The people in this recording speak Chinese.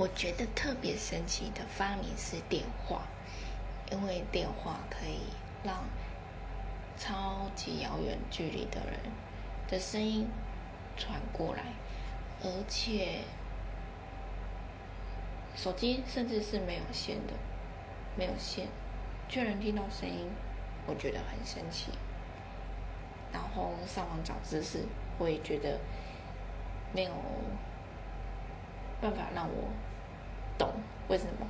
我觉得特别神奇的发明是电话，因为电话可以让超级遥远距离的人的声音传过来，而且手机甚至是没有线的，没有线却能听到声音，我觉得很神奇。然后上网找知识，我也觉得没有办法让我懂为什么